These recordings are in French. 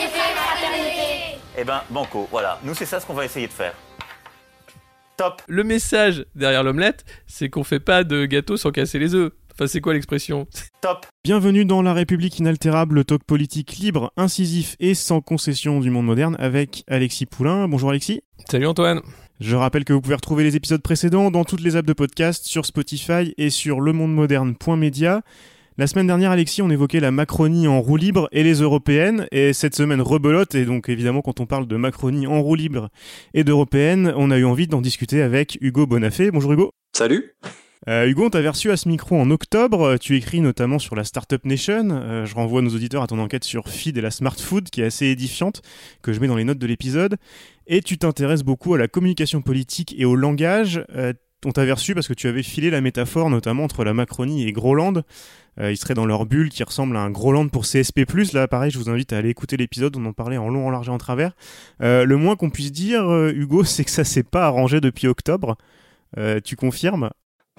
égalité, fraternité. Eh ben, banco, voilà. Nous, c'est ça ce qu'on va essayer de faire. Top Le message derrière l'omelette, c'est qu'on fait pas de gâteau sans casser les œufs. Enfin, c'est quoi l'expression? Top Bienvenue dans La République inaltérable, le talk politique libre, incisif et sans concession du monde moderne avec Alexis Poulain. Bonjour Alexis. Salut Antoine. Je rappelle que vous pouvez retrouver les épisodes précédents dans toutes les apps de podcast, sur Spotify et sur lemondemoderne.media. La semaine dernière, Alexis, on évoquait la Macronie en roue libre et les européennes. Et cette semaine, rebelote. Et donc, évidemment, quand on parle de Macronie en roue libre et d'européenne, on a eu envie d'en discuter avec Hugo Bonafé. Bonjour Hugo. Salut Euh, Hugo, on t'avait reçu à ce micro en octobre. Tu écris notamment sur la Startup Nation. Euh, je renvoie nos auditeurs à ton enquête sur Feed et la Smart Food, qui est assez édifiante, que je mets dans les notes de l'épisode. Et tu t'intéresses beaucoup à la communication politique et au langage. Euh, on t'avait reçu parce que tu avais filé la métaphore, notamment entre la Macronie et Groland. Euh, ils seraient dans leur bulle qui ressemble à un Groland pour CSP+. Là, pareil, je vous invite à aller écouter l'épisode. On en parlait en long, en large et en travers. Euh, le moins qu'on puisse dire, euh, Hugo, c'est que ça s'est pas arrangé depuis octobre. Tu confirmes?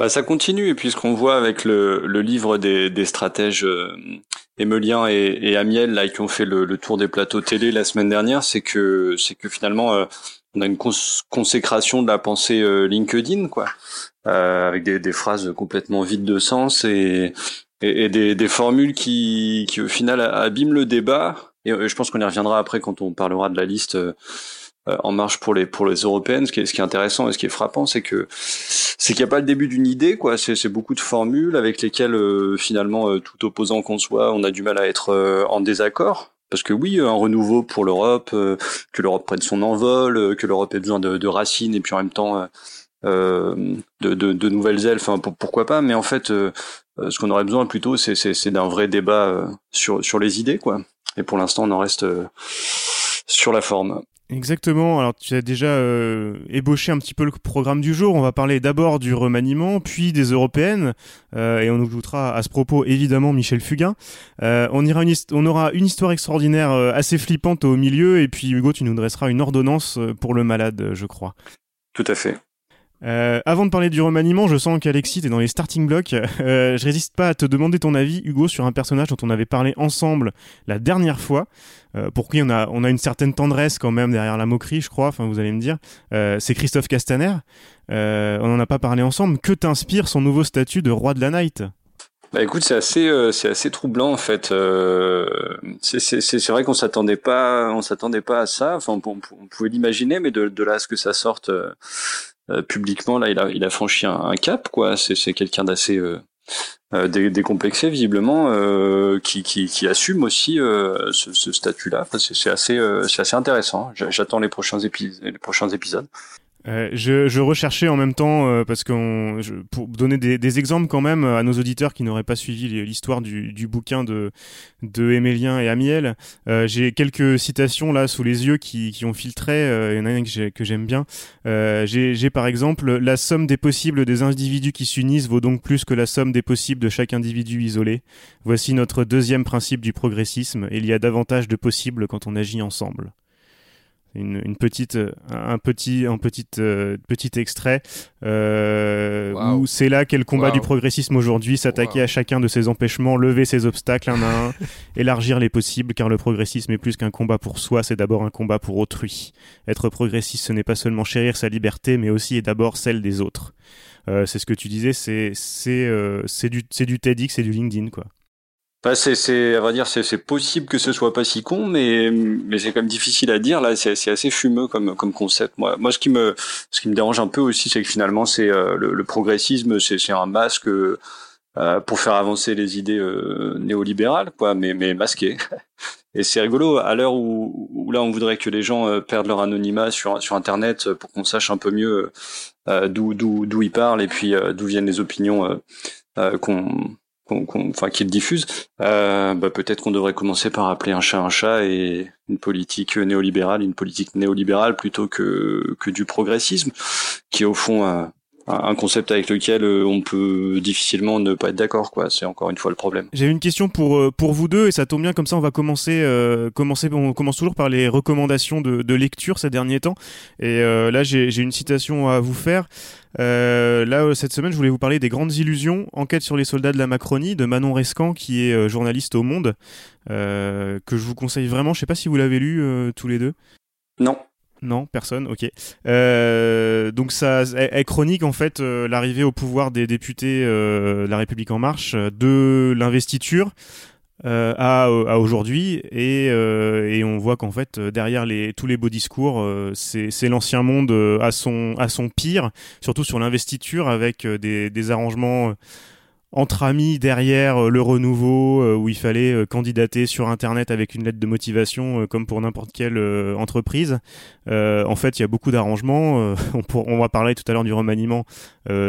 Bah, Ça continue, et puis ce qu'on voit avec le, le livre des, des stratèges euh, Emilien et, et Amiel, là, qui ont fait le, le, tour des plateaux télé la semaine dernière, c'est que, c'est que finalement, euh, on a une cons consécration de la pensée euh, LinkedIn, quoi, avec des, des, phrases complètement vides de sens et, et, et des, des, formules qui, qui, au final, abîment le débat. Et je pense qu'on y reviendra après quand on parlera de la liste euh, en marche pour les pour les européennes. Ce qui est ce qui est intéressant et ce qui est frappant, c'est que c'est qu'il n'y a pas le début d'une idée, quoi. C'est beaucoup de formules avec lesquelles euh, finalement euh, tout opposant qu'on soit, on a du mal à être euh, en désaccord. Parce que oui, un renouveau pour l'Europe, que l'Europe prenne son envol, que l'Europe ait besoin de, de, racines et puis en même temps de, de, de, nouvelles ailes. Enfin, pourquoi pas Mais en fait, ce qu'on aurait besoin plutôt, c'est d'un vrai débat sur sur les idées, quoi. Et pour l'instant, on en reste sur la forme. Exactement. Alors tu as déjà euh, ébauché un petit peu le programme du jour. On va parler d'abord du remaniement, puis des européennes, euh, et on ajoutera à ce propos évidemment Michel Fugain. Euh, on, ira une on aura une histoire extraordinaire assez flippante au milieu, et puis Hugo, tu nous dresseras une ordonnance pour le malade, je crois. Tout à fait. Euh, avant de parler du remaniement, je sens qu'Alexis est dans les starting blocks. Euh, je résiste pas à te demander ton avis, Hugo, sur un personnage dont on avait parlé ensemble la dernière fois, euh, pour qui on a, on a une certaine tendresse quand même derrière la moquerie, je crois, enfin vous allez me dire. Euh, c'est Christophe Castaner. Euh, on n'en a pas parlé ensemble. Que t'inspire son nouveau statut de roi de la night? Bah écoute, c'est assez, euh, c'est assez troublant en fait. Euh, c'est vrai qu'on s'attendait pas, on s'attendait pas à ça. Enfin, on, pouvait l'imaginer, mais de, de, là à ce que ça sorte euh, publiquement, là, il a, il a franchi un, un cap, quoi. C'est quelqu'un d'assez euh, décomplexé visiblement, qui, qui, qui, assume aussi ce, ce statut-là. C'est assez, assez intéressant. J'attends les prochains épisodes, les prochains épisodes. Euh, je, je, recherchais en même temps euh, parce qu'on pour donner des, des, exemples quand même à nos auditeurs qui n'auraient pas suivi l'histoire du, du, bouquin de de Émilien et Amiel. Euh, J'ai quelques citations là sous les yeux qui, qui ont filtré. Il y en a une que j'aime bien. J'ai par exemple la somme des possibles des individus qui s'unissent vaut donc plus que la somme des possibles de chaque individu isolé. Voici notre deuxième principe du progressisme. Il y a davantage de possibles quand on agit ensemble une, une, petite un petit un petit euh, petit extrait euh, wow. où c'est là qu'est le combat wow. du progressisme aujourd'hui s'attaquer wow. à chacun de ses empêchements lever ses obstacles un à un élargir les possibles car le progressisme est plus qu'un combat pour soi c'est d'abord un combat pour autrui être progressiste ce n'est pas seulement chérir sa liberté mais aussi et d'abord celle des autres euh, c'est ce que tu disais c'est c'est euh, c'est du c'est du TEDx c'est du LinkedIn quoi bah c'est, c'est, à vrai dire, c'est, possible que ce soit pas si con, mais, mais c'est quand même difficile à dire. Là, c'est, c'est assez fumeux comme, comme concept. Moi, moi, ce qui me, ce qui me dérange un peu aussi, c'est que finalement, c'est euh, le, progressisme, c'est, c'est un masque euh, pour faire avancer les idées euh, néolibérales, quoi, mais, mais masqué. Et c'est rigolo à l'heure où, là, on voudrait que les gens perdent leur anonymat sur, sur Internet pour qu'on sache un peu mieux d'où, d'où, d'où ils parlent et puis d'où viennent les opinions qu'on enfin qu'il diffuse, euh, bah, peut-être qu'on devrait commencer par appeler un chat un chat et une politique néolibérale, une politique néolibérale plutôt que que du progressisme, qui est au fond un, concept avec lequel euh, on peut difficilement ne pas être d'accord quoi. C'est encore une fois le problème. J'ai une question pour euh, pour vous deux et ça tombe bien comme ça on va commencer commencer on commence toujours par les recommandations de, de lecture ces derniers temps. Et là j'ai une citation à vous faire euh, là, cette semaine, je voulais vous parler des grandes illusions, enquête sur les soldats de la Macronie, de Manon Rescan, qui est euh, journaliste au Monde, euh, que je vous conseille vraiment. Je sais pas si vous l'avez lu tous les deux. Non. Non, personne, ok. donc ça, est chronique en fait l'arrivée au pouvoir des députés de la République en marche, de l'investiture, euh, à, à aujourd'hui. Et, euh, et, on voit qu'en fait derrière les, tous les beaux discours euh, c'est l'ancien monde à son, à son pire surtout sur l'investiture avec des, des arrangements entre amis derrière euh, le renouveau euh, où il fallait euh, candidater sur internet avec une lettre de motivation comme pour n'importe quelle entreprise. en fait, il y a beaucoup d'arrangements. on, va parler tout à l'heure du remaniement.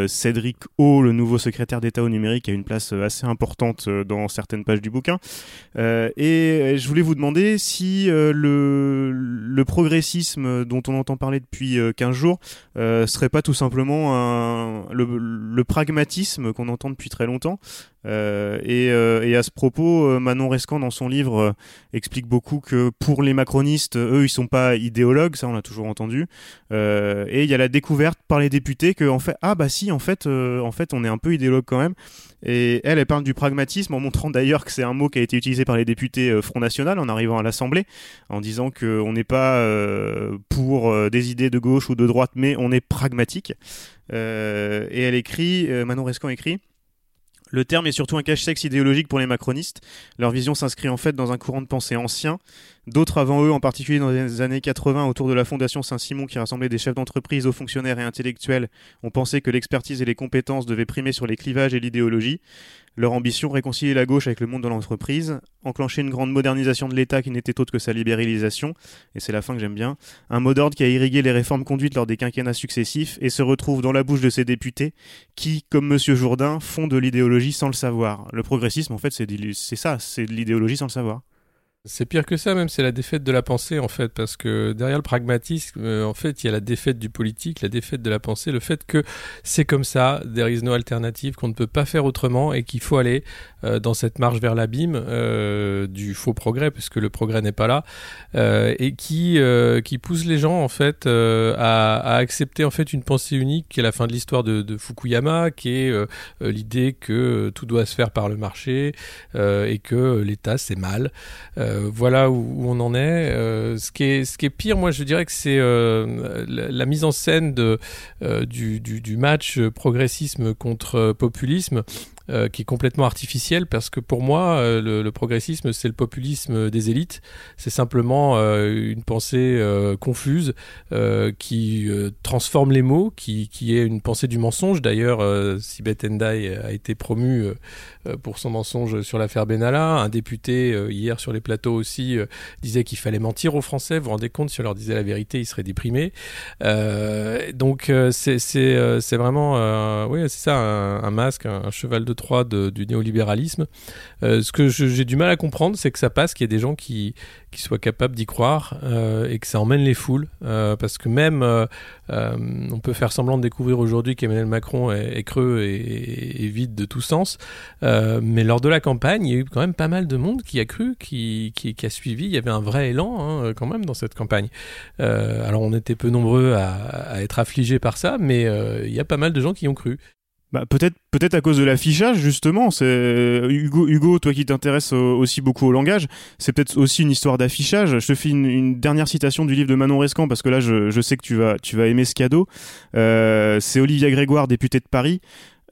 Cédric O, le nouveau secrétaire d'État au numérique, a une place assez importante dans certaines pages du bouquin. et je voulais vous demander si le, progressisme dont on entend parler depuis 15 jours serait pas tout simplement le pragmatisme qu'on entend depuis très longtemps Euh, euh, et, à ce propos, euh, Manon Rescan, dans son livre, explique beaucoup que pour les macronistes, eux, ils sont pas idéologues, ça on l'a toujours entendu. et il y a la découverte par les députés que, en fait, ah bah si, en fait, en fait, on est un peu idéologue quand même. Et elle, elle parle du pragmatisme en montrant d'ailleurs que c'est un mot qui a été utilisé par les députés Front National en arrivant à l'Assemblée, en disant qu'on n'est pas pour des idées de gauche ou de droite, mais on est pragmatique. et elle écrit, Manon Rescan écrit, le terme est surtout un cache-sexe idéologique pour les macronistes. Leur vision s'inscrit en fait dans un courant de pensée ancien. D'autres avant eux, en particulier dans les années 80, autour de la Fondation Saint-Simon qui rassemblait des chefs d'entreprise, hauts fonctionnaires et intellectuels, ont pensé que l'expertise et les compétences devaient primer sur les clivages et l'idéologie. Leur ambition, réconcilier la gauche avec le monde de l'entreprise, enclencher une grande modernisation de l'État qui n'était autre que sa libéralisation, et c'est la fin que j'aime bien, un mot d'ordre qui a irrigué les réformes conduites lors des quinquennats successifs et se retrouve dans la bouche de ces députés qui, comme M. Jourdain, font de l'idéologie sans le savoir. Le progressisme, en fait, c'est ça, c'est de l'idéologie sans le savoir. C'est pire que ça, même c'est la défaite de la pensée en fait, parce que derrière le pragmatisme, euh, en fait, il y a la défaite du politique, la défaite de la pensée, le fait que c'est comme ça, there is no alternative, qu'on ne peut pas faire autrement et qu'il faut aller euh, dans cette marche vers l'abîme euh, du faux progrès, puisque le progrès n'est pas là, et qui qui pousse les gens en fait à, accepter en fait une pensée unique, qui est la fin de l'histoire de, Fukuyama, qui est l'idée que tout doit se faire par le marché et que l'État c'est mal. Voilà où, on en est. Euh, ce, qui est ce qui est pire, moi, je dirais que c'est euh, la, mise en scène du, match progressisme contre populisme. Qui est complètement artificiel parce que pour moi le, progressisme c'est le populisme des élites c'est simplement une pensée confuse qui transforme les mots qui, qui, est une pensée du mensonge d'ailleurs Sibeth Endai a été promu pour son mensonge sur l'affaire Benalla un député hier sur les plateaux aussi euh, disait qu'il fallait mentir aux Français. Vous vous rendez compte, si on leur disait la vérité, ils seraient déprimés. Euh, donc euh, c'est vraiment oui c'est ça un, masque, un, cheval de Du néolibéralisme. ce que j'ai du mal à comprendre, c'est que ça passe, qu'il y ait des gens qui qui soient capables d'y croire et que ça emmène les foules, parce que même on peut faire semblant de découvrir aujourd'hui qu'Emmanuel Macron est, creux et, vide de tout sens, mais lors de la campagne, il y a eu quand même pas mal de monde qui a cru, qui, qui, a suivi, il y avait un vrai élan hein, quand même dans cette campagne. Euh, alors on était peu nombreux à, être affligés par ça, mais euh, il y a pas mal de gens qui ont cru. Bah, peut-être peut-être à cause de l'affichage justement. C'est Hugo Hugo toi qui t'intéresses aussi beaucoup au langage c'est peut-être aussi une histoire d'affichage. Je te fais une, dernière citation du livre de Manon Rescan parce que là je, je sais que tu vas tu vas aimer ce cadeau. Euh, c'est Olivia Grégoire député de Paris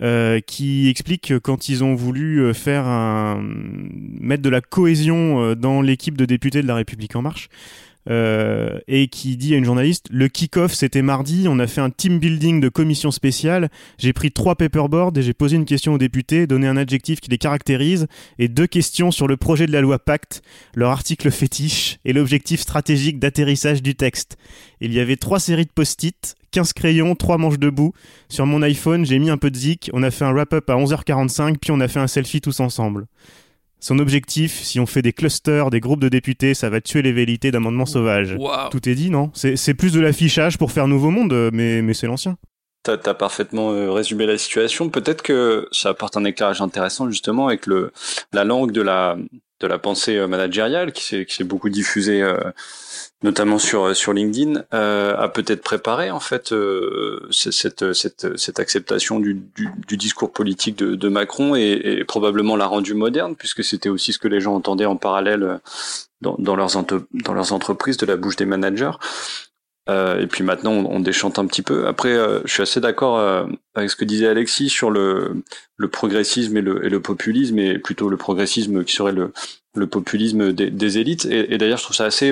euh, qui explique que quand ils ont voulu euh, faire un, mettre de la cohésion euh, dans l'équipe de députés de la République en marche, euh, et qui dit à une journaliste le kick-off c'était mardi, on a fait un team building de commission spéciale, j'ai pris trois paperboards et j'ai posé une question aux députés, donné un adjectif qui les caractérise et deux questions sur le projet de la loi Pacte, leur article fétiche et l'objectif stratégique d'atterrissage du texte. Il y avait trois séries de post-it 15 crayons, 3 manches debout. Sur mon iPhone, j'ai mis un peu de zik, on a fait un wrap-up à 11h45, puis on a fait un selfie tous ensemble. Son objectif, si on fait des clusters, des groupes de députés, ça va tuer les velléités d'amendement sauvage. Tout est dit, non? C'est plus de l'affichage pour faire nouveau monde, mais, mais c'est l'ancien. T'as as parfaitement euh, résumé la situation. Peut-être que ça apporte un éclairage intéressant justement avec le la langue de la de la pensée euh, managériale qui s'est qui s'est beaucoup diffusée euh, notamment sur sur LinkedIn a peut-être préparé en fait cette cette cette acceptation du du, du discours politique de, de Macron et, et, probablement l'a rendu moderne puisque c'était aussi ce que les gens entendaient en parallèle dans, dans leurs dans leurs entreprises de la bouche des managers. Euh, et puis maintenant, on, déchante un petit peu. Après, euh, je suis assez d'accord euh, avec ce que disait Alexis sur le, le progressisme et le, et le, populisme, et plutôt le progressisme qui serait le, le populisme des, des élites. Et, et d'ailleurs, je trouve ça assez,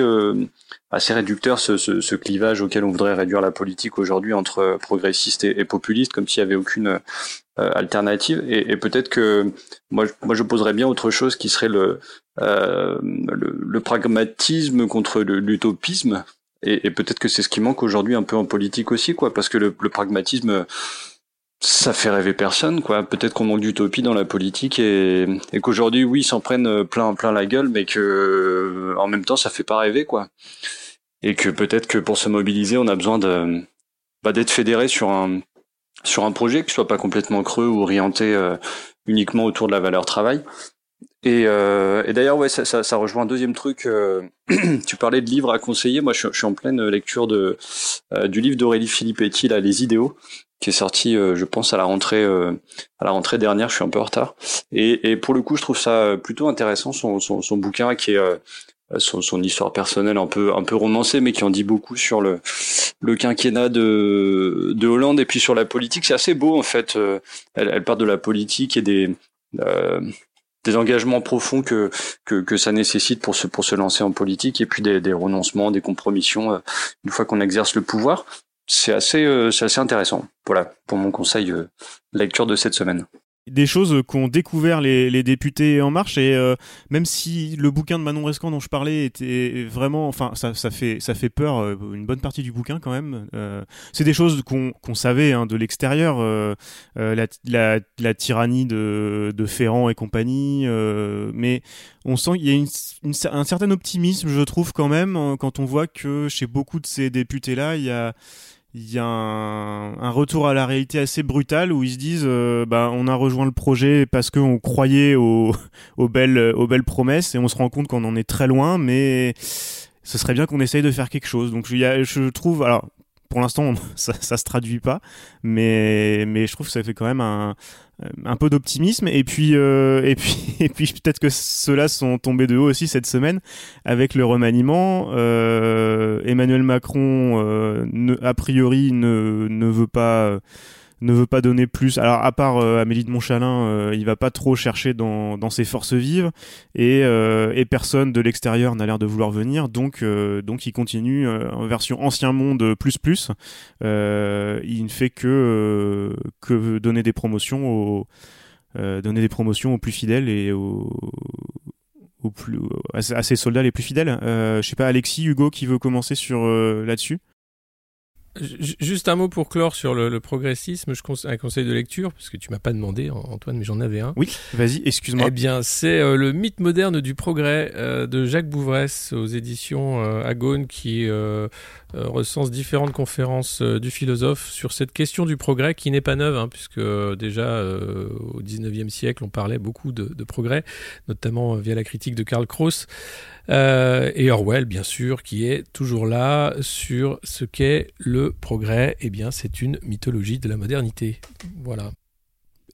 assez réducteur ce, ce, ce, clivage auquel on voudrait réduire la politique aujourd'hui entre progressistes et, et populistes, comme s'il y avait aucune alternative. Et, et peut-être que moi, moi, je poserais bien autre chose qui serait le, le, le pragmatisme contre l'utopisme et, et peut-être que c'est ce qui manque aujourd'hui un peu en politique aussi, quoi, parce que le, le pragmatisme, ça fait rêver personne, quoi. Peut-être qu'on manque d'utopie dans la politique et, et qu'aujourd'hui, oui, ils s'en prennent plein, plein la gueule, mais que en même temps, ça fait pas rêver, quoi. Et que peut-être que pour se mobiliser, on a besoin de bah, d'être fédéré sur un sur un projet qui soit pas complètement creux ou orienté euh, uniquement autour de la valeur travail. Et, euh, et d'ailleurs, ouais, ça, ça, ça, rejoint un deuxième truc. Euh, tu parlais de livres à conseiller. Moi, je, suis en pleine lecture de euh, du livre d'Aurélie Filippetti, là, Les idéaux, qui est sorti, euh, je pense, à la rentrée à la rentrée dernière. Je suis un peu en retard. Et, et pour le coup, je trouve ça plutôt intéressant son, son, son bouquin qui est son, son, histoire personnelle un peu un peu romancée, mais qui en dit beaucoup sur le le quinquennat de de Hollande et puis sur la politique. C'est assez beau en fait. Elle, elle part de la politique et des euh, des engagements profonds que, que, que ça nécessite pour se pour se lancer en politique et puis des, des renoncements, des compromissions euh, une fois qu'on exerce le pouvoir. C'est assez euh, c'est assez intéressant. Voilà pour mon conseil euh, lecture de cette semaine des choses qu'ont découvert les, les, députés En Marche et euh, même si le bouquin de Manon Rescan dont je parlais était vraiment, enfin ça, ça fait ça fait peur euh, une bonne partie du bouquin quand même. Euh, c'est des choses qu'on qu'on savait hein, de l'extérieur, euh, euh, la, la, la, tyrannie de, de Ferrand et compagnie, mais on sent qu'il y a une, une, un certain optimisme, je trouve quand même, quand on voit que chez beaucoup de ces députés là, il y a il y a un, retour à la réalité assez brutal où ils se disent euh, bah, on a rejoint le projet parce qu'on croyait aux, belles, aux belles promesses et on se rend compte qu'on en est très loin mais ce serait bien qu'on essaye de faire quelque chose. Donc je, je trouve alors pour l'instant ça, se traduit pas mais mais je trouve que ça fait quand même un, un peu d'optimisme. Et puis euh, et puis et puis peut-être que ceux-là sont tombés de haut aussi cette semaine avec le remaniement. Euh, Emmanuel Macron euh, ne, a priori ne, ne veut pas ne veut pas donner plus. Alors à part euh, Amélie de Montchalin, euh, il va pas trop chercher dans, ses forces vives et, euh, et personne de l'extérieur n'a l'air de vouloir venir. Donc donc il continue en version ancien monde plus plus. il ne fait que donner des promotions aux donner des promotions aux plus fidèles et aux plus, à ses soldats les plus fidèles. je sais pas, Alexis, Hugo, qui veut commencer sur là-dessus? Juste un mot pour clore sur le, le progressisme, je conseille un conseil de lecture, parce que tu m'as pas demandé, Antoine, mais j'en avais un. Oui, vas-y, excuse-moi. Eh bien, c'est euh, le mythe moderne du progrès euh, de Jacques Bouvresse aux éditions euh, Agone, qui euh, recense différentes conférences du philosophe sur cette question du progrès, qui n'est pas neuve, hein, puisque déjà au 19e siècle, on parlait beaucoup de, de progrès, notamment via la critique de Karl Kraus. Euh, et Orwell, bien sûr, qui est toujours là sur ce qu'est le progrès. Eh bien, c'est une mythologie de la modernité. Voilà.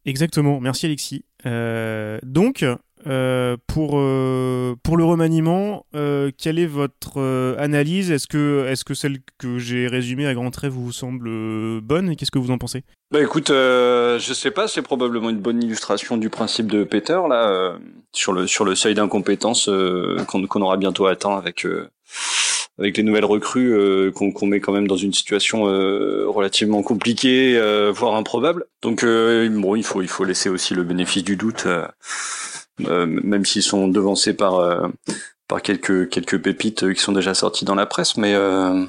Exactement. Merci Alexis. Euh, donc, euh, pour, euh, pour le remaniement, euh, quelle est votre euh, analyse? Est-ce que, est que celle que j'ai résumée à grands traits vous semble bonne? Et qu'est-ce que vous en pensez? Bah écoute, je sais pas, c'est probablement une bonne illustration du principe de Peter là sur le sur le seuil d'incompétence qu'on aura bientôt atteint avec avec les nouvelles recrues qu'on met quand même dans une situation relativement compliquée, voire improbable. Donc bon, il faut il faut laisser aussi le bénéfice du doute euh, même s'ils sont devancés par euh, par quelques quelques pépites qui sont déjà sorties dans la presse, mais euh,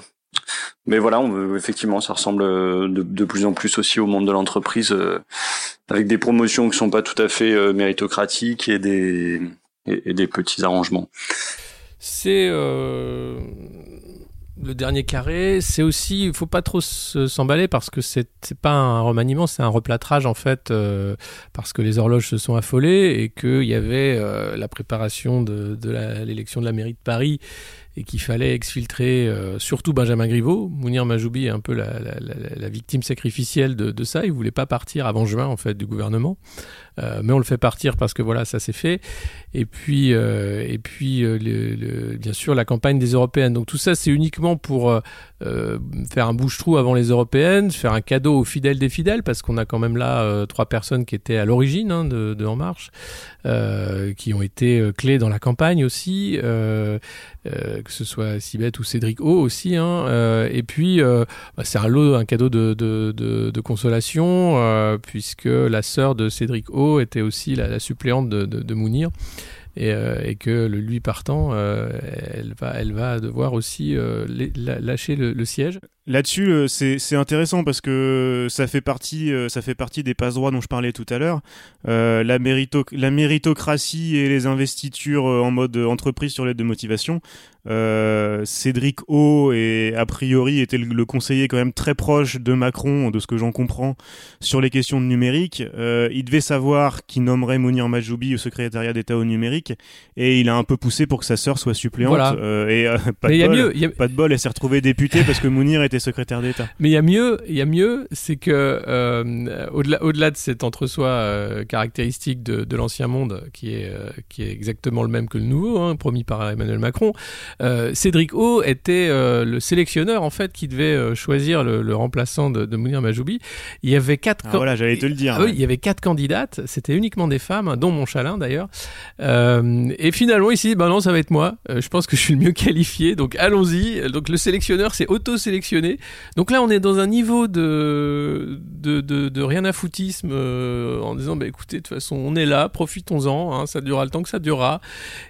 mais voilà, on, effectivement, ça ressemble de, plus en plus aussi au monde de l'entreprise, avec des promotions qui sont pas tout à fait méritocratiques et des et, des petits arrangements. C'est le dernier carré, c'est aussi, il faut pas trop s'emballer parce que c'est pas un remaniement, c'est un replâtrage en fait, euh, parce que les horloges se sont affolées et qu'il y avait euh, la préparation de, de l'élection de la mairie de Paris et qu'il fallait exfiltrer euh, surtout Benjamin Griveaux. Mounir Majoubi est un peu la, victime sacrificielle de, ça. Il voulait pas partir avant juin en fait du gouvernement, euh, mais on le fait partir parce que voilà ça s'est fait. Et puis euh, et puis bien sûr la campagne des européennes. Donc tout ça c'est uniquement pour faire un bouche-trou avant les européennes, faire un cadeau aux fidèles des fidèles parce qu'on a quand même là trois personnes qui étaient à l'origine hein, de, En Marche, qui ont été clés dans la campagne aussi que ce soit Sibeth ou Cédric O aussi. Hein, euh, et puis, euh, bah, c'est un cadeau de, consolation, euh, puisque la sœur de Cédric O était aussi la, suppléante de, Mounir. Et, et, que le lui partant, elle, va, elle va devoir aussi lâcher le, le, siège. Là-dessus, euh, c'est intéressant parce que ça fait partie, euh, ça fait partie des passe droits dont je parlais tout à l'heure. Euh, la, mérito la méritocratie et les investitures en mode entreprise sur l'aide de motivation. Cédric O et a priori était le, conseiller quand même très proche de Macron, de ce que j'en comprends, sur les questions de numérique. il devait savoir qu'il nommerait Mounir Majoubi au secrétariat d'État au numérique et il a un peu poussé pour que sa sœur soit suppléante. et pas, de bol, pas de bol, elle s'est retrouvée députée parce que Mounir était secrétaire d'État. Mais il y a mieux, il y a mieux, c'est que euh, au-delà, au-delà de cet entre-soi euh, caractéristique de, de, l'ancien monde, qui est euh, qui est exactement le même que le nouveau, hein, promis par Emmanuel Macron, Cédric O était le sélectionneur en fait qui devait choisir le, le, remplaçant de, de Mounir Majoubi. Il y avait quatre. Ah, voilà, j'allais te le dire. Ah, oui, il y avait quatre candidates. C'était uniquement des femmes, dont mon chalin d'ailleurs. et finalement ici, ben non, ça va être moi. je pense que je suis le mieux qualifié, donc allons-y. Donc le sélectionneur s'est auto-sélectionné donc là, on est dans un niveau de, de, rien à foutisme euh, en disant, bah, écoutez, de toute façon, on est là, profitons-en, hein, ça durera le temps que ça durera.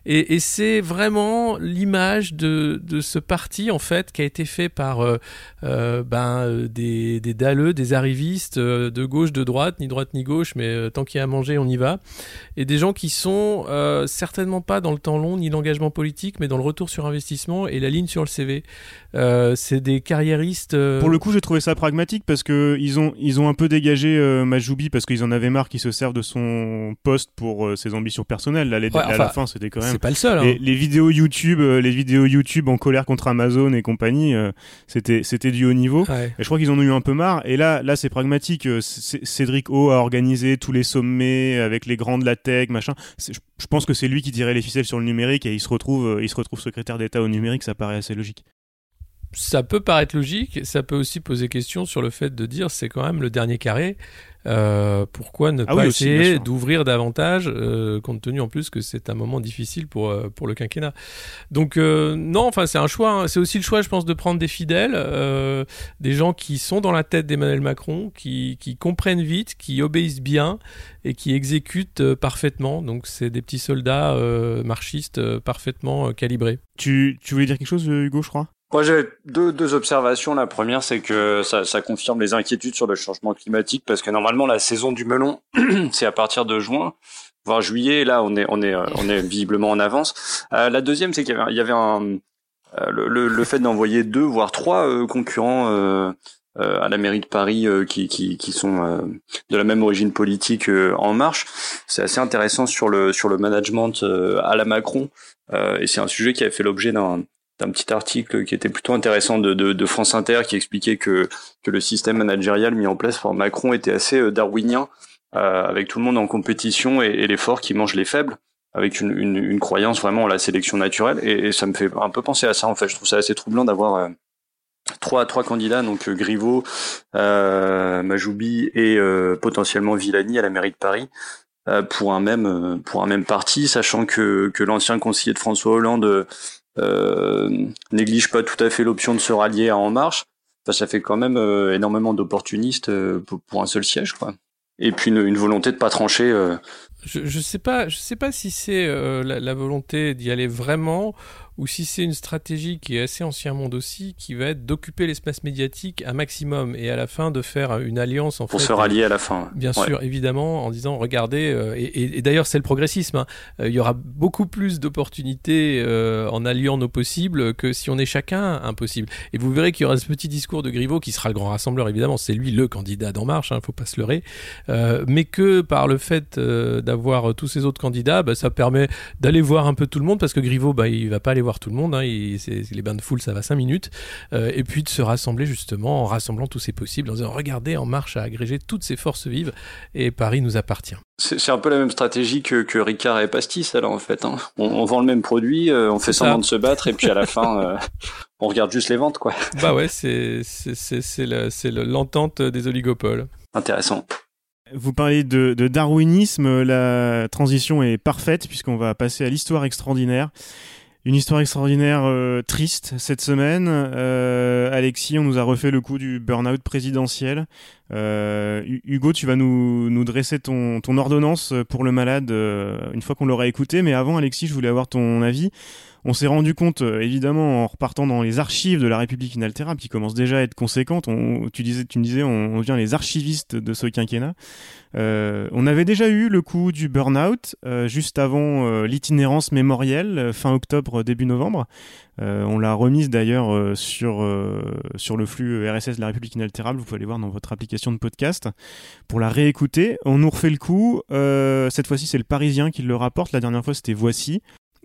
Et, c'est vraiment l'image de, de ce parti, en fait, qui a été fait par euh, euh ben, des, des dalleux, des arrivistes, de gauche, de droite, ni droite ni gauche, mais tant qu'il y a à manger, on y va. Et des gens qui sont certainement pas dans le temps long, ni l'engagement politique, mais dans le retour sur investissement et la ligne sur le CV. c'est des euh, Pour le coup, j'ai trouvé ça pragmatique parce que ils ont ils ont un peu dégagé euh, Majoubi parce qu'ils en avaient marre qu'il se servent de son poste pour euh, ses ambitions personnelles. Là, à la fin, c'était quand même. C'est pas le seul. Hein. Les, vidéos YouTube, les vidéos YouTube en colère contre Amazon et compagnie, c'était c'était du haut niveau. Et je crois qu'ils en ont eu un peu marre. Et là, là, c'est pragmatique. Cédric O a organisé tous les sommets avec les grands de la tech, machin. Je pense que c'est lui qui tirait les ficelles sur le numérique et il se retrouve, il se retrouve secrétaire d'État au numérique. Ça paraît assez logique ça peut paraître logique, ça peut aussi poser question sur le fait de dire c'est quand même le dernier carré. Euh, pourquoi ne ah pas essayer d'ouvrir davantage, euh, compte tenu en plus que c'est un moment difficile pour, euh, pour le quinquennat. Donc non, enfin c'est un choix, hein. c'est aussi le choix je pense de prendre des fidèles, des gens qui sont dans la tête d'Emmanuel Macron, qui, qui comprennent vite, qui obéissent bien et qui exécutent parfaitement. Donc c'est des petits soldats marchistes parfaitement calibrés. Tu, tu voulais dire quelque chose Hugo je crois? Moi, j'ai deux, deux observations. La première, c'est que ça, ça confirme les inquiétudes sur le changement climatique, parce que normalement, la saison du melon, c'est à partir de juin, voire juillet. Là, on est, on est, on est visiblement en avance. Euh, la deuxième, c'est qu'il y avait, il y avait un, euh, le, le, fait d'envoyer deux, voire trois euh, concurrents euh, à la mairie de Paris qui, qui, qui sont de la même origine politique en marche. C'est assez intéressant sur le sur le management à la Macron et c'est un sujet qui a fait l'objet d'un d'un petit article qui était plutôt intéressant de, de, de, France Inter qui expliquait que, que le système managérial mis en place par Macron était assez euh, darwinien, euh, avec tout le monde en compétition et, et les forts qui mangent les faibles, avec une, une, une croyance vraiment en la sélection naturelle. Et, et, ça me fait un peu penser à ça en fait. Je trouve ça assez troublant d'avoir euh, trois trois candidats, donc euh, Griveaux, euh, Majoubi et potentiellement Villani à la mairie de Paris. pour un même pour un même parti, sachant que, que l'ancien conseiller de François Hollande euh, néglige pas tout à fait l'option de se rallier à En Marche. ça fait quand même euh, énormément d'opportunistes euh, pour, un seul siège, quoi. Et puis une, volonté de pas trancher je, je sais pas, je sais pas si c'est euh, la, volonté d'y aller vraiment ou si c'est une stratégie qui est assez ancien monde aussi, qui va être d'occuper l'espace médiatique un maximum et à la fin de faire une alliance en pour fait, se rallier à la fin. Bien Ouais. sûr, évidemment, en disant regardez, euh, et, et- et d'ailleurs c'est le progressisme. hein. Euh, il y aura beaucoup plus d'opportunités euh, en alliant nos possibles que si on est chacun impossible. Et vous verrez qu'il y aura ce petit discours de Griveaux qui sera le grand rassembleur. Évidemment, c'est lui le candidat d'En Marche, hein, faut pas se leurrer. Mais que par le fait d'avoir tous ces autres candidats, bah, ça permet d'aller voir un peu tout le monde parce que Griveaux, bah, il va pas aller voir tout le monde. Hein, il- les bains de foule, ça va 5 minutes. Euh, et puis de se rassembler justement en rassemblant tous ces possibles, en disant regardez, En Marche a agrégé toutes ses forces vives et Paris nous appartient. C'est un peu la même stratégie que, que Ricard et Pastis, alors en fait. Hein. On, on vend le même produit, euh, on fait ça. semblant de se battre, et puis à la fin, euh, on regarde juste les ventes, quoi. bah ouais, c'est c'est- c'est- c'est le- c'est le- l'entente des oligopoles. Intéressant. Vous parlez de, de darwinisme, la transition est parfaite puisqu'on va passer à l'histoire extraordinaire. Une histoire extraordinaire euh, triste cette semaine. Euh, Alexis, on nous a refait le coup du burn-out présidentiel. Euh, Hu- Hugo, tu vas nous, nous dresser ton, ton ordonnance pour le malade une fois qu'on l'aura écouté. Mais avant, Alexis, je voulais avoir ton avis. On s'est rendu compte, euh, évidemment, en repartant dans les archives de la République inaltérable, qui commencent déjà à être conséquentes. On, tu, disais, tu me disais, on, devient les archivistes de ce quinquennat. Euh, on avait déjà eu le coup du burn-out euh, juste avant l'itinérance mémorielle, fin octobre, début novembre. On l'a remise d'ailleurs sur, sur le flux RSS de la République inaltérable. Vous pouvez aller voir dans votre application de podcast pour la réécouter. On nous refait le coup. Cette fois-ci, c'est le Parisien qui le rapporte. La dernière fois, c'était Voici.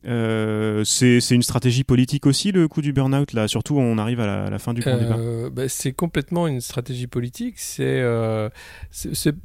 Euh, c'est c'est une stratégie politique aussi, le coup du burn-out, là. Surtout, on arrive à la, à la fin du grand débat. Euh, bah, c'est complètement une stratégie politique. C'est euh,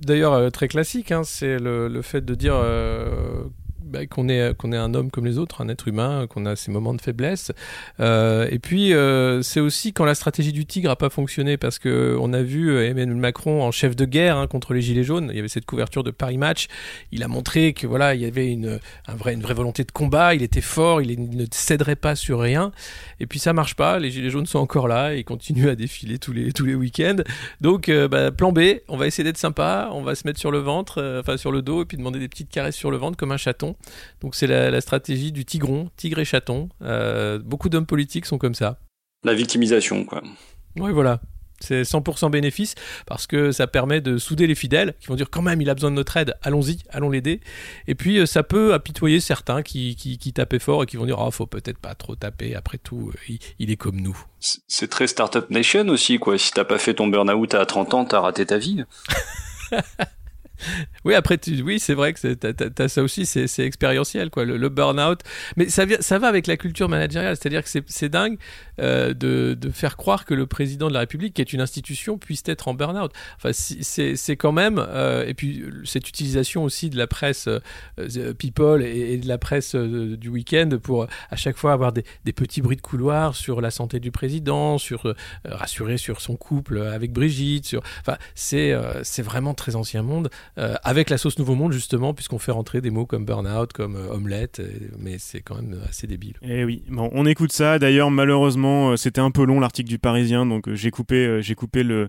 d'ailleurs euh, très classique. hein. C'est le, le fait de dire euh, bah, qu'on est, qu'on est un homme comme les autres, un être humain, qu'on a ses moments de faiblesse. Euh, et puis, euh, c'est aussi quand la stratégie du tigre a pas fonctionné, parce que on a vu euh, Emmanuel Macron en chef de guerre hein, contre les Gilets jaunes. Il y avait cette couverture de Paris Match. Il a montré que voilà, il y avait une, un vrai, une vraie volonté de combat. Il était fort, il, ne céderait pas sur rien. Et puis ça marche pas. Les Gilets jaunes sont encore là et continuent à défiler tous les, tous les week-ends. Donc, bah, plan B, on va essayer d'être sympa. On va se mettre sur le ventre, enfin sur le dos, et puis demander des petites caresses sur le ventre comme un chaton. Donc c'est la, la stratégie du tigron, tigre et chaton. Euh, beaucoup d'hommes politiques sont comme ça. La victimisation, quoi. Oui, voilà. C'est 100% bénéfice parce que ça permet de souder les fidèles qui vont dire quand même il a besoin de notre aide, allons-y, allons l'aider. Et puis euh, ça peut apitoyer certains qui, qui, qui tapaient fort et qui vont dire oh faut peut-être pas trop taper, après tout euh, il, il est comme nous. C'est- C'est très Startup Nation aussi, quoi. Si t'as pas fait ton burn-out à 30 ans, t'as raté ta vie. Oui, après, oui, c'est vrai que t'as, t'as- ça aussi, c'est, c'est expérientiel, quoi, le, burn-out. Mais ça, ça va avec la culture managériale, c'est-à-dire que c'est, dingue euh, de, faire croire que le président de la République, qui est une institution, puisse être en burn-out. Enfin, c'est, c'est quand même, euh, et puis cette utilisation aussi de la presse euh, people et, de la presse du week-end pour à chaque fois avoir des, petits bruits de couloir sur la santé du président, sur rassurer sur son couple avec Brigitte, sur, enfin, c'est, c'est vraiment très ancien monde. Euh, avec la sauce Nouveau Monde justement, puisqu'on fait rentrer des mots comme burn-out, comme euh, omelette, euh, mais c'est quand même assez débile. Eh oui, bon, on écoute ça. D'ailleurs, malheureusement, euh, c'était un peu long l'article du Parisien, donc j'ai coupé, j'ai coupé le,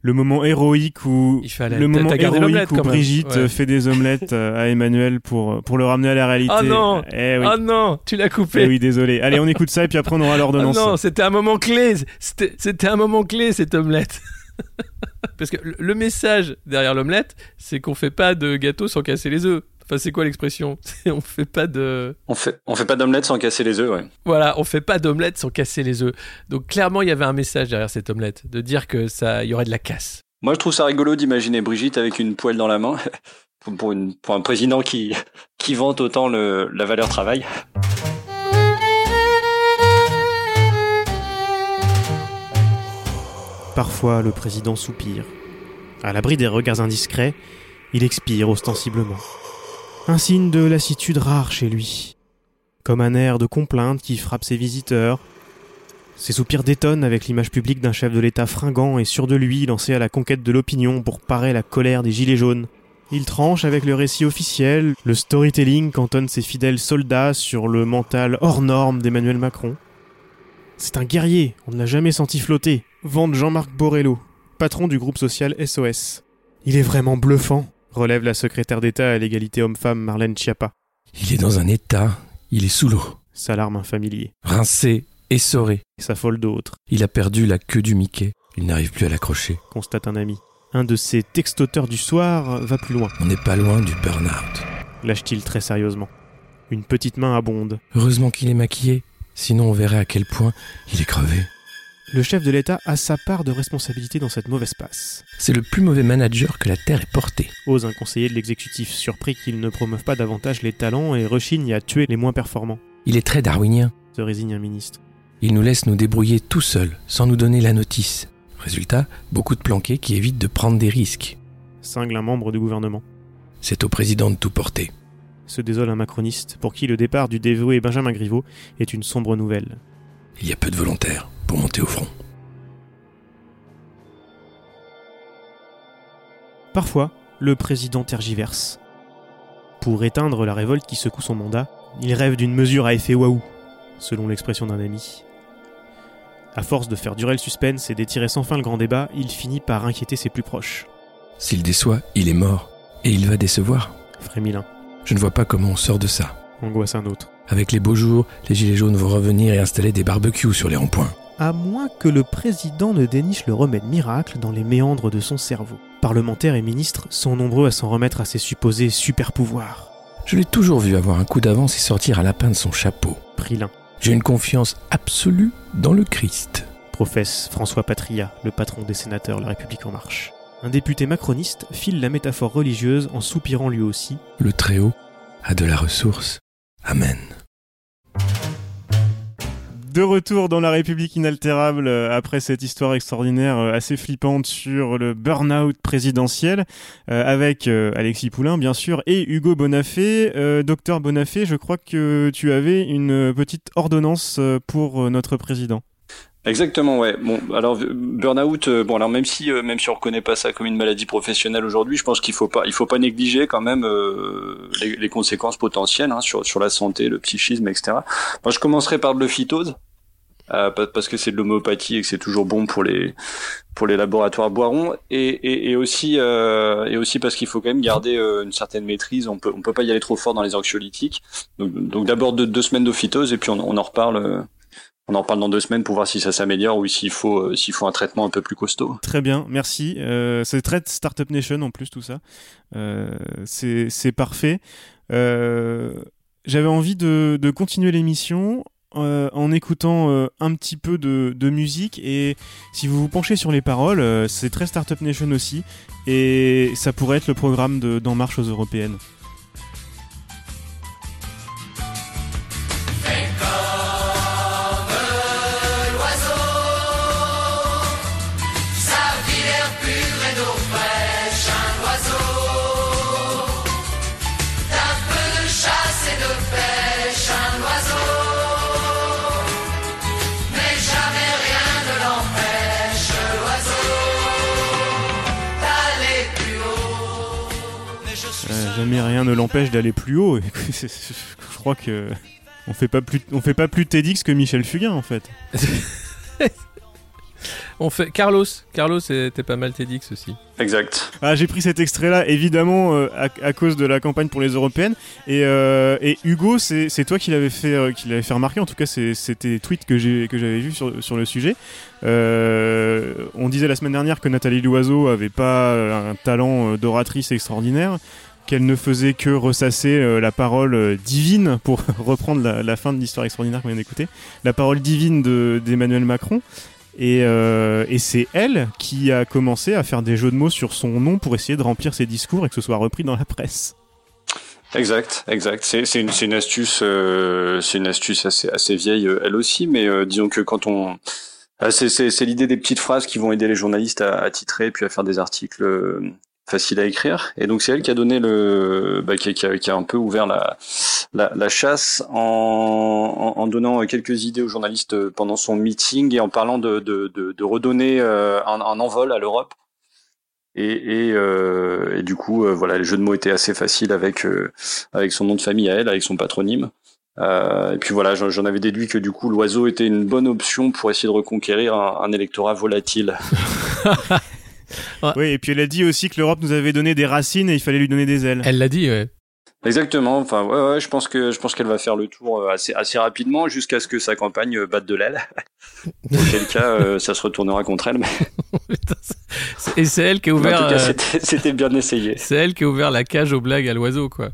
le moment héroïque où le moment héroïque où. Brigitte Ouais. fait des omelettes à Emmanuel pour pour le ramener à la réalité. Ah non Eh oui. Oh non, tu l'as Eh coupé. oui, désolé. Allez, on écoute ça et puis après on aura l'ordonnance. non, c'était un moment clé. C'était un moment clé cette omelette. Parce que le- message derrière l'omelette, c'est qu'on fait pas de gâteau sans casser les œufs. Enfin, c'est quoi l'expression On fait pas de. On fait, on fait pas d'omelette sans casser les œufs, ouais. Voilà, on fait pas d'omelette sans casser les œufs. Donc clairement, il y avait un message derrière cette omelette, de dire que ça, il y aurait de la casse. Moi, je trouve ça rigolo d'imaginer Brigitte avec une poêle dans la main. Pour, pour une, pour un président qui, qui vante autant le, la valeur travail. Parfois, le président soupire. À l'abri des regards indiscrets, il expire ostensiblement. Un signe de lassitude rare chez lui. Comme un air de complainte qui frappe ses visiteurs. Ses soupirs détonnent avec l'image publique d'un chef de l'État fringant et sûr de lui, lancé à la conquête de l'opinion pour parer la colère des gilets jaunes. Il tranche avec le récit officiel, le storytelling cantonne ses fidèles soldats sur le mental hors norme d'Emmanuel Macron. C'est un guerrier, on ne l'a jamais senti flotter. Vente Jean-Marc Borello, patron du groupe social SOS. Il est vraiment bluffant. relève la secrétaire d'État à l'égalité homme-femme Marlène Schiappa. Il est dans un état, il est sous l'eau, S'alarme un familier. rincé, essoré. S'affole d'autres, Il a perdu la queue du Mickey. Il n'arrive plus à l'accrocher. constate un ami. Un de ces textoteurs du soir va plus loin, On n'est pas loin du burn-out. lâche-t-il très sérieusement. Une petite main abonde. Heureusement qu'il est maquillé, sinon on verrait à quel point il est crevé. Le chef de l'État a sa part de responsabilité dans cette mauvaise passe. C'est le plus mauvais manager que la Terre ait porté. Ose un conseiller de l'exécutif surpris qu'il ne promeuve pas davantage les talents et rechigne à tuer les moins performants, Il est très darwinien. se résigne un ministre. Il nous laisse nous débrouiller tout seul, sans nous donner la notice. Résultat, beaucoup de planqués qui évitent de prendre des risques. Cingle un membre du gouvernement. C'est au président de tout porter. Se désole un macroniste pour qui le départ du dévoué Benjamin Griveaux est une sombre nouvelle. Il y a peu de volontaires pour monter au front. Parfois, le président tergiverse. Pour éteindre la révolte qui secoue son mandat, il rêve d'une mesure à effet waouh, selon l'expression d'un ami. À force de faire durer le suspense et d'étirer sans fin le grand débat, il finit par inquiéter ses plus proches. S'il déçoit, il est mort. Et il va décevoir. Frémit l'un, Je ne vois pas comment on sort de ça. angoisse un autre. Avec les beaux jours, les gilets jaunes vont revenir et installer des barbecues sur les ronds-points. À moins que le président ne déniche le remède miracle dans les méandres de son cerveau. Parlementaires et ministres sont nombreux à s'en remettre à ses supposés super-pouvoirs. Je l'ai toujours vu avoir un coup d'avance et sortir un lapin de son chapeau. Prit l'un, J'ai une confiance absolue dans le Christ. professe François Patria, le patron des sénateurs La République En Marche. Un député macroniste file la métaphore religieuse en soupirant lui aussi. Le Très-Haut a de la ressource. Amen. De retour dans la République inaltérable euh, après cette histoire extraordinaire euh, assez flippante sur le burn-out présidentiel euh, avec Alexis Poulain bien sûr et Hugo Bonafé. Docteur Bonafé, je crois que tu avais une petite ordonnance pour notre président. Exactement, ouais. Bon, alors burn-out, euh, bon, alors même si euh, même si on reconnaît pas ça comme une maladie professionnelle aujourd'hui, je pense qu'il faut pas il faut pas négliger quand même euh, les, les conséquences potentielles hein, sur sur la santé, le psychisme, etc. Moi, je commencerai par de l'ophytose. Euh, pa- parce que c'est de l'homéopathie et que c'est toujours bon pour les pour les laboratoires Boiron et, et, et aussi euh, et aussi parce qu'il faut quand même garder euh, une certaine maîtrise on peut on peut pas y aller trop fort dans les anxiolytiques donc, donc d'abord deux, deux semaines d'ophytose et puis on, on en reparle euh, on en reparle dans deux semaines pour voir si ça s'améliore ou s'il faut euh, faut un traitement un peu plus costaud. Très bien, merci. Euh, c'est très Startup Nation en plus tout ça. Euh, c'est parfait. J'avais envie de, de continuer l'émission en écoutant un petit peu de, de musique et si vous vous penchez sur les paroles, c'est très Startup Nation aussi et ça pourrait être le programme de d'En Marche aux Européennes. Jamais rien ne l'empêche d'aller plus haut. Et Je crois que on fait pas plus on fait pas plus TEDx que Michel Fugain en fait. On fait Carlos. Carlos était pas mal TEDx aussi. Exact. Ah, j'ai pris cet extrait-là, évidemment, euh, à, à cause de la campagne pour les européennes. Et, euh, et Hugo, c'est c'est toi qui l'avais fait, euh, qui l'avait fait remarquer. En tout cas, c'était des tweets que j'ai que j'avais vus sur, sur le sujet. Euh, on disait la semaine dernière que Nathalie Loiseau avait pas un talent d'oratrice extraordinaire, qu'elle ne faisait que ressasser euh, la parole euh, divine, pour reprendre la, fin de l'histoire extraordinaire qu'on vient d'écouter, la parole divine de- d'Emmanuel Macron. Et, euh, et c'est elle qui a commencé à faire des jeux de mots sur son nom pour essayer de remplir ses discours et que ce soit repris dans la presse. Exact, exact. C'est une, astuce, c'est une astuce assez, vieille, elle aussi, mais disons que quand on, ah, c'est l'idée des petites phrases qui vont aider les journalistes à, à titrer puis à faire des articles faciles à écrire. Et donc c'est elle qui a donné le, bah, qui, a- qui a, un peu ouvert la, la, chasse en, en, donnant quelques idées aux journalistes pendant son meeting et en parlant de, de, redonner euh, un, un envol à l'Europe. Et, et, euh, et du coup, euh, voilà, les jeux de mots étaient assez faciles avec avec son nom de famille à elle, avec son patronyme. Et puis voilà, j'en avais déduit que du coup, l'oiseau était une bonne option pour essayer de reconquérir un électorat volatile. Oui, et puis elle a dit aussi que l'Europe nous avait donné des racines et il fallait lui donner des ailes. Elle l'a dit, ouais. Exactement. Enfin, ouais, ouais, je pense que je pense qu'elle va faire le tour euh, assez assez rapidement jusqu'à ce que sa campagne euh, batte de l'aile. Auquel cas, euh, ça se retournera contre elle. Mais... Et c'est elle qui a ouvert. En tout cas, c'était bien essayé. C'est elle qui a ouvert la cage aux blagues à l'oiseau, quoi.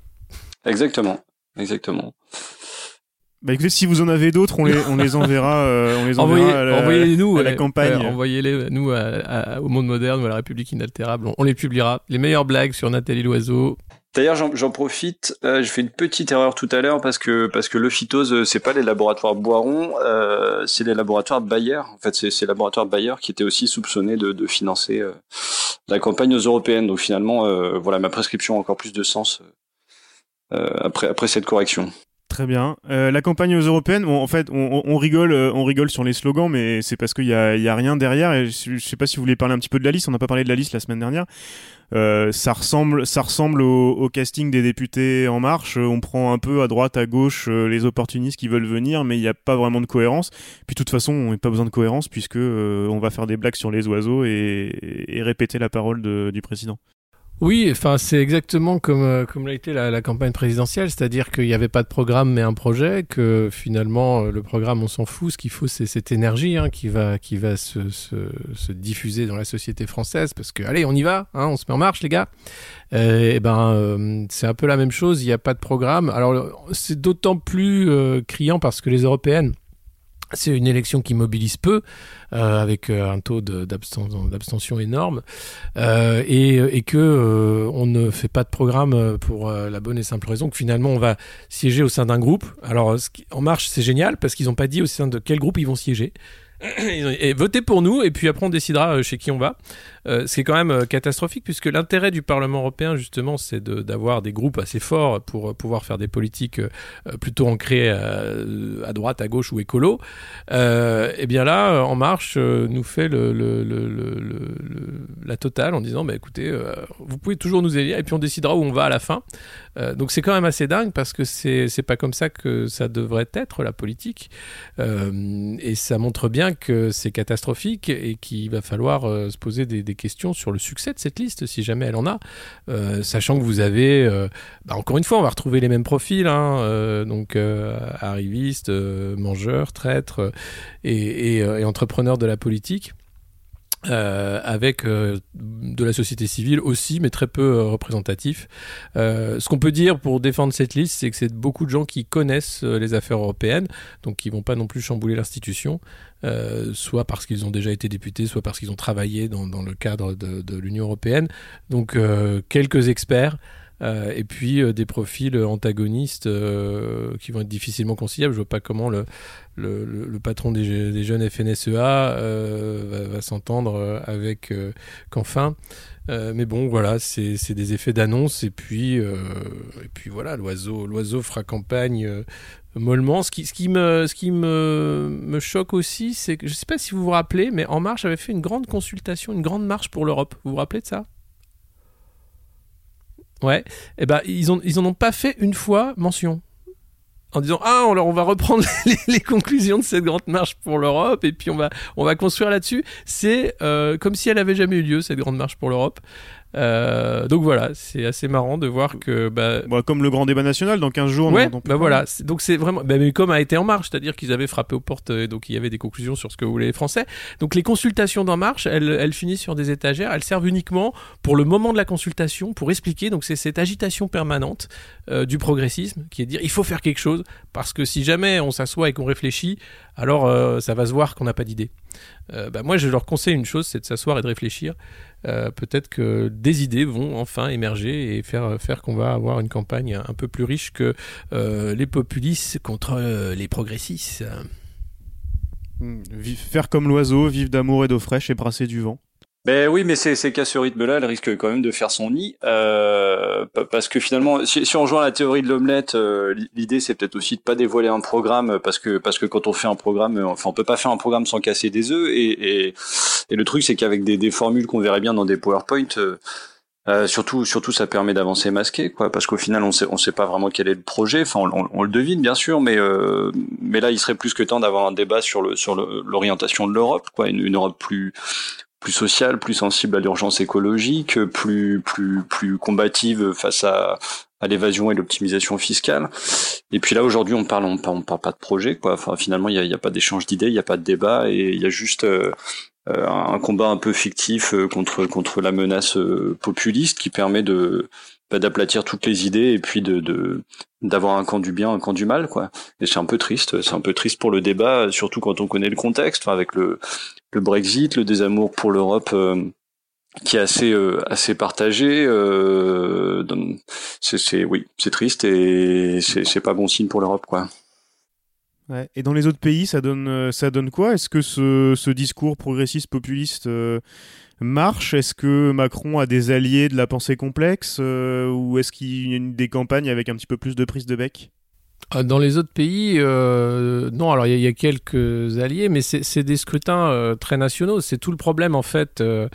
Exactement, exactement. Bah écoutez, si vous en avez d'autres, on les, on les enverra, on les envoyez, enverra à la, envoyez-nous à la campagne. envoyez-les nous au Monde Moderne ou à la République Inaltérable. On, les publiera. Les meilleures blagues sur Nathalie Loiseau, D'ailleurs, j'en profite. Euh, je fais une petite erreur tout à l'heure parce que parce que le phytose, euh, c'est pas les laboratoires Boiron, euh, c'est les laboratoires Bayer. En fait, c'est les laboratoires Bayer qui étaient aussi soupçonnés de, de financer euh, la campagne aux européennes. Donc finalement, euh, voilà, ma prescription a encore plus de sens après après cette correction. Très bien. Euh, la campagne aux européennes, bon, en fait, on, on, rigole, on rigole sur les slogans, mais c'est parce qu'il y a, y a rien derrière. Et je, je sais pas si vous voulez parler un petit peu de la liste. On n'a pas parlé de la liste la semaine dernière. Euh, ça ressemble, ça ressemble au, au, casting des députés En Marche. On prend un peu à droite, à gauche euh, les opportunistes qui veulent venir, mais il n'y a pas vraiment de cohérence. Puis de toute façon, on n'a pas besoin de cohérence puisque euh, on va faire des blagues sur les oiseaux et, et répéter la parole de, du président. Oui, enfin c'est exactement comme euh, comme l'a été la, campagne présidentielle, c'est-à-dire qu'il n'y avait pas de programme mais un projet, que finalement euh, le programme on s'en fout, ce qu'il faut c'est cette énergie hein, qui va qui va se, se, se, diffuser dans la société française, parce que allez on y va, hein, on se met en marche les gars. Euh, et ben c'est un peu la même chose, il n'y a pas de programme. Alors c'est d'autant plus criant parce que les européennes c'est une élection qui mobilise peu, euh, avec euh, un taux d'abstention énorme, euh, et, que on ne fait pas de programme pour la bonne et simple raison que finalement on va siéger au sein d'un groupe. Alors En Marche, c'est génial parce qu'ils n'ont pas dit au sein de quel groupe ils vont siéger. et votez pour nous et puis après on décidera chez qui on va. Euh, c'est quand même euh, catastrophique puisque l'intérêt du Parlement européen justement c'est d'avoir des groupes assez forts pour euh, pouvoir faire des politiques plutôt ancrées à, droite, à gauche ou écolo. et eh bien là, En Marche nous fait la totale en disant bah, écoutez, vous pouvez toujours nous élire et puis on décidera où on va à la fin. donc c'est quand même assez dingue parce que c'est pas comme ça que ça devrait être la politique. et ça montre bien que c'est catastrophique et qu'il va falloir se poser des, des questions sur le succès de cette liste, si jamais elle en a, euh, sachant que vous avez, euh, bah encore une fois, on va retrouver les mêmes profils, hein, euh, donc arrivistes, mangeurs, traîtres et, et, et, entrepreneurs de la politique. Euh, avec euh, de la société civile aussi, mais très peu euh, représentatif. ce qu'on peut dire pour défendre cette liste, c'est que c'est beaucoup de gens qui connaissent les affaires européennes, donc qui vont pas non plus chambouler l'institution, soit parce qu'ils ont déjà été députés, soit parce qu'ils ont travaillé dans, le cadre de l'Union européenne. Donc quelques experts. Euh, et puis euh, des profils antagonistes euh, qui vont être difficilement conciliables. Je vois pas comment le, patron des, jeunes FNSEA va, s'entendre avec Canfin. mais bon, voilà, c'est des effets d'annonce et puis et puis voilà, l'oiseau fera campagne mollement. Ce qui, ce qui, me, ce qui me, me choque aussi, c'est que je sais pas si vous vous rappelez, mais En Marche avait fait une grande consultation, une grande marche pour l'Europe. Vous vous rappelez de ça? Ouais. Et eh ben ils ont ils en ont pas fait une fois mention. En disant ah on, on va reprendre les, conclusions de cette grande marche pour l'Europe et puis on va on va construire là-dessus. C'est euh, comme si elle avait jamais eu lieu cette grande marche pour l'Europe. Euh, donc voilà, c'est assez marrant de voir que. Bah, bah, comme le grand débat national dans 15 jours. Ouais, bah voilà. Donc c'est vraiment. Bah, mais comme a été en marche, c'est-à-dire qu'ils avaient frappé aux portes et donc il y avait des conclusions sur ce que voulaient les Français. Donc les consultations d'En Marche, elles, elles finissent sur des étagères. Elles servent uniquement pour le moment de la consultation, pour expliquer. Donc c'est cette agitation permanente euh, du progressisme qui est de dire il faut faire quelque chose parce que si jamais on s'assoit et qu'on réfléchit, alors euh, ça va se voir qu'on n'a pas d'idée. Euh, bah, moi, je leur conseille une chose, c'est de s'asseoir et de réfléchir. Euh, peut-être que des idées vont enfin émerger et faire, faire qu'on va avoir une campagne un peu plus riche que euh, les populistes contre les progressistes. Mmh. Faire comme l'oiseau, vivre d'amour et d'eau fraîche et brasser du vent. Ben oui, mais c'est qu'à ce rythme-là, elle risque quand même de faire son nid, euh, parce que finalement, si, si on rejoint la théorie de l'omelette, euh, l'idée c'est peut-être aussi de pas dévoiler un programme, parce que parce que quand on fait un programme, enfin on peut pas faire un programme sans casser des œufs, et, et, et le truc c'est qu'avec des, des formules qu'on verrait bien dans des PowerPoint. Euh, euh, surtout, surtout, ça permet d'avancer masqué, quoi, parce qu'au final, on sait, on sait pas vraiment quel est le projet. Enfin, on, on, le devine bien sûr, mais euh, mais là, il serait plus que temps d'avoir un débat sur le sur l'orientation de l'Europe, quoi, une, une, Europe plus plus sociale, plus sensible à l'urgence écologique, plus plus plus combative face à, à l'évasion et l'optimisation fiscale. Et puis là aujourd'hui on parle on parle, parle pas de projet quoi. Enfin finalement il y a, y a, pas d'échange d'idées, il y a pas de débat et il y a juste euh, euh, un combat un peu fictif euh, contre contre la menace populiste qui permet de bah, d'aplatir toutes les idées et puis de d'avoir un camp du bien, un camp du mal quoi. Et c'est un peu triste, c'est un peu triste pour le débat, surtout quand on connaît le contexte, avec le le Brexit, le désamour pour l'Europe qui est assez euh, assez partagé. Euh, c'est oui, c'est triste et c'est pas bon signe pour l'Europe quoi. Et dans les autres pays, ça donne euh, ça donne quoi? Est-ce que ce, discours progressiste populiste euh, marche? Est-ce que Macron a des alliés de la pensée complexe ou est-ce qu'il y a des campagnes avec un petit peu plus de prise de bec? Dans les autres pays, euh, non, alors il y, a quelques alliés, mais c'est des scrutins euh, très nationaux. C'est tout le problème en fait. Euh,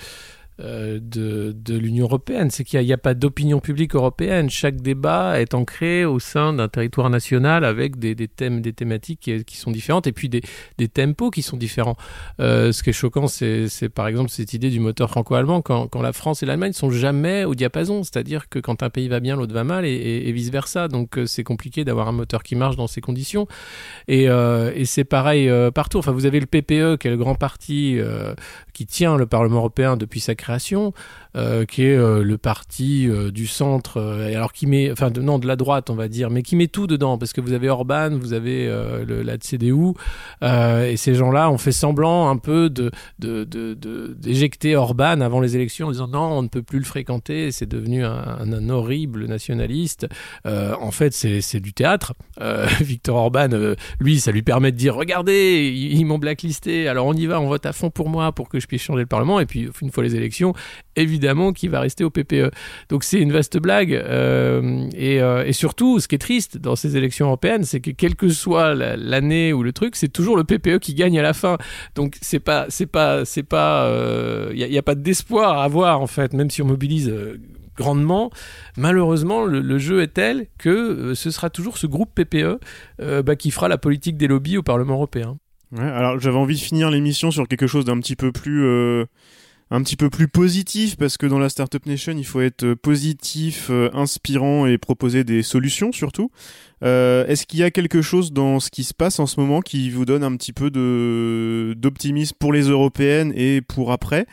de, de l'Union européenne, c'est qu'il n'y a, pas d'opinion publique européenne. Chaque débat est ancré au sein d'un territoire national avec des, des, thèmes, des thématiques qui, sont différentes et puis des, des tempos qui sont différents. Euh, ce qui est choquant, c'est par exemple cette idée du moteur franco-allemand quand, quand, la France et l'Allemagne sont jamais au diapason, c'est-à-dire que quand un pays va bien, l'autre va mal et, et, et vice versa. Donc euh, c'est compliqué d'avoir un moteur qui marche dans ces conditions. Et, euh, et c'est pareil euh, partout. Enfin, vous avez le PPE qui est le grand parti qui tient le Parlement européen depuis sa création, euh, qui est euh, le parti euh, du centre, alors qui met, enfin non de la droite on va dire, mais qui met tout dedans parce que vous avez Orban, vous avez la CDU et ces gens-là ont fait semblant un peu de d'éjecter Orban avant les élections en disant non on ne peut plus le fréquenter, c'est devenu un, horrible nationaliste. en fait c'est du théâtre. Victor Orban, lui ça lui permet de dire regardez ils, ils m'ont blacklisté, alors on y va, on vote à fond pour moi pour que je puisse changer le Parlement. Et puis, une fois les élections, évidemment qu'il va rester au PPE. Donc, c'est une vaste blague. Euh, et, euh, et, surtout, ce qui est triste dans ces élections européennes, c'est que quelle que soit l'année ou le truc, c'est toujours le PPE qui gagne à la fin. Donc, c'est pas, c'est pas, c'est pas, il euh, n'y a, pas d'espoir à avoir, en fait, même si on mobilise grandement. Malheureusement, le, jeu est tel que ce sera toujours ce groupe PPE bah, qui fera la politique des lobbies au Parlement européen. Alors j'avais envie de finir l'émission sur quelque chose d'un petit peu plus un petit peu plus positif parce que dans la Startup Nation il faut être positif, euh, inspirant et proposer des solutions surtout. Euh, Est-ce qu'il y a quelque chose dans ce qui se passe en ce moment qui vous donne un petit peu d'optimisme pour les européennes et pour après?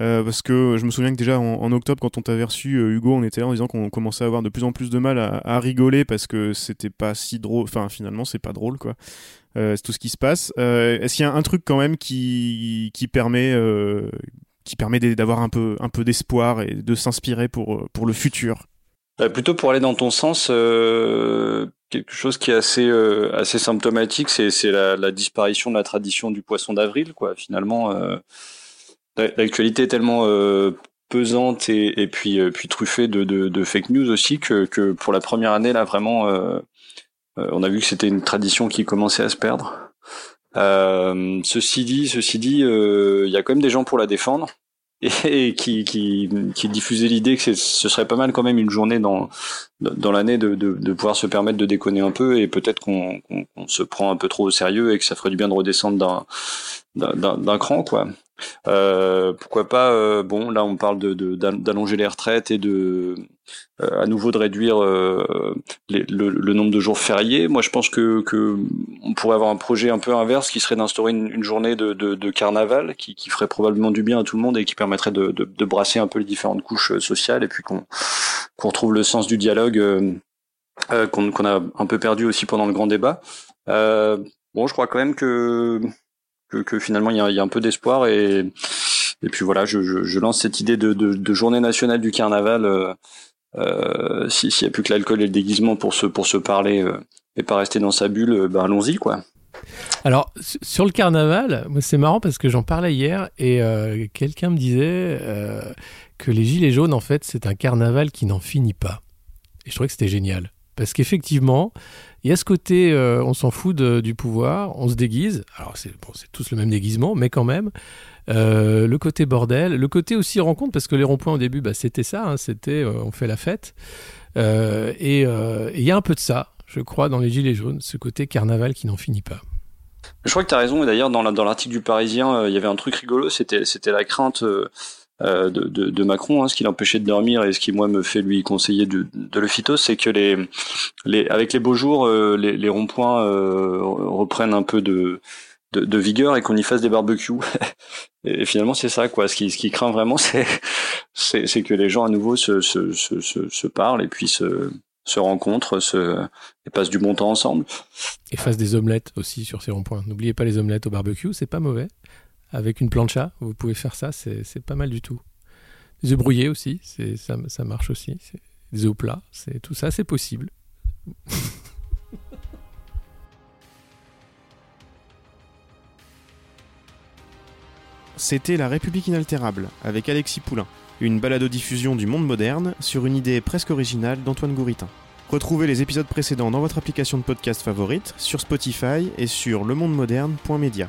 Euh, Parce que je me souviens que déjà en, octobre quand on t'avait reçu euh, Hugo, on était là en disant qu'on commençait à avoir de plus en plus de mal à, à rigoler parce que c'était pas si drôle. Enfin finalement c'est pas drôle quoi. Euh, c'est tout ce qui se passe. Euh, Est-ce qu'il y a un truc quand même qui, qui permet, euh, qui permet d'avoir un peu, d'espoir et de s'inspirer pour, pour le futur bah, Plutôt pour aller dans ton sens, euh, quelque chose qui est assez, euh, symptomatique, c'est la, disparition de la tradition du poisson d'avril. Finalement, euh, l'actualité est tellement pesante et, puis, truffée de, fake news aussi que, que pour la première année, là, vraiment euh, on a vu que c'était une tradition qui commençait à se perdre. Euh, ceci dit, ceci dit, euh, il y a quand même des gens pour la défendre et, qui, qui, qui diffusaient l'idée que ce serait pas mal quand même une journée dans, dans l'année de, de, pouvoir se permettre de déconner un peu et peut-être qu'on qu se prend un peu trop au sérieux et que ça ferait du bien de redescendre d'un cran quoi. Euh, pourquoi pas euh, Bon, là, on parle de d'allonger les retraites et de euh, à nouveau de réduire euh, les, le, le, nombre de jours fériés. Moi, je pense que, que on pourrait avoir un projet un peu inverse, qui serait d'instaurer une, une, journée de, de, de carnaval, qui, qui, ferait probablement du bien à tout le monde et qui permettrait de, de brasser un peu les différentes couches sociales et puis qu'on qu'on retrouve le sens du dialogue euh, qu'on qu a un peu perdu aussi pendant le grand débat. bon, je crois quand même que que, finalement il y a, un peu d'espoir et et puis voilà, je, je, lance cette idée de, de, journée nationale du carnaval. Euh, euh, S'il n'y a plus que l'alcool et le déguisement pour se pour se parler euh, et pas rester dans sa bulle, ben allons-y quoi. Alors sur le carnaval, c'est marrant parce que j'en parlais hier et quelqu'un me disait que les gilets jaunes en fait c'est un carnaval qui n'en finit pas. Et je trouvais que c'était génial parce qu'effectivement il y a ce côté, euh, on s'en fout du pouvoir, on se déguise. Alors c'est bon, tous le même déguisement, mais quand même. Euh, le côté bordel, le côté aussi rencontre, parce que les ronds-points au début, bah, c'était ça, hein, c'était euh, on fait la fête. Et il y a un peu de ça, je crois, dans les Gilets jaunes, ce côté carnaval qui n'en finit pas. Je crois que tu as raison, et d'ailleurs dans l'article du Parisien, il y avait un truc rigolo, c'était la crainte de, de, de, Macron, hein, ce qui l'empêchait de dormir et ce qui moi me fait lui conseiller de, de le phyto, c'est que les, les, avec les beaux jours, les, les ronds-points reprennent un peu de, de, de vigueur et qu'on y fasse des barbecues. et finalement, c'est ça, quoi. Ce qui, ce qui craint vraiment, c'est, c'est, que les gens à nouveau se, se, se, se, parlent et puis se, se rencontrent, se, et passent du bon temps ensemble. Et fassent des omelettes aussi sur ces ronds-points. N'oubliez pas les omelettes au barbecue, c'est pas mauvais. Avec une plancha, vous pouvez faire ça, c'est, pas mal du tout. Des œufs brouillés aussi, ça, marche aussi. Des œufs plats, tout ça, c'est possible. c'était La République inaltérable avec Alexis Poulain, une balado-diffusion du monde moderne sur une idée presque originale d'Antoine Gouritin. Retrouvez les épisodes précédents dans votre application de podcast favorite, sur Spotify et sur lemondemoderne.media.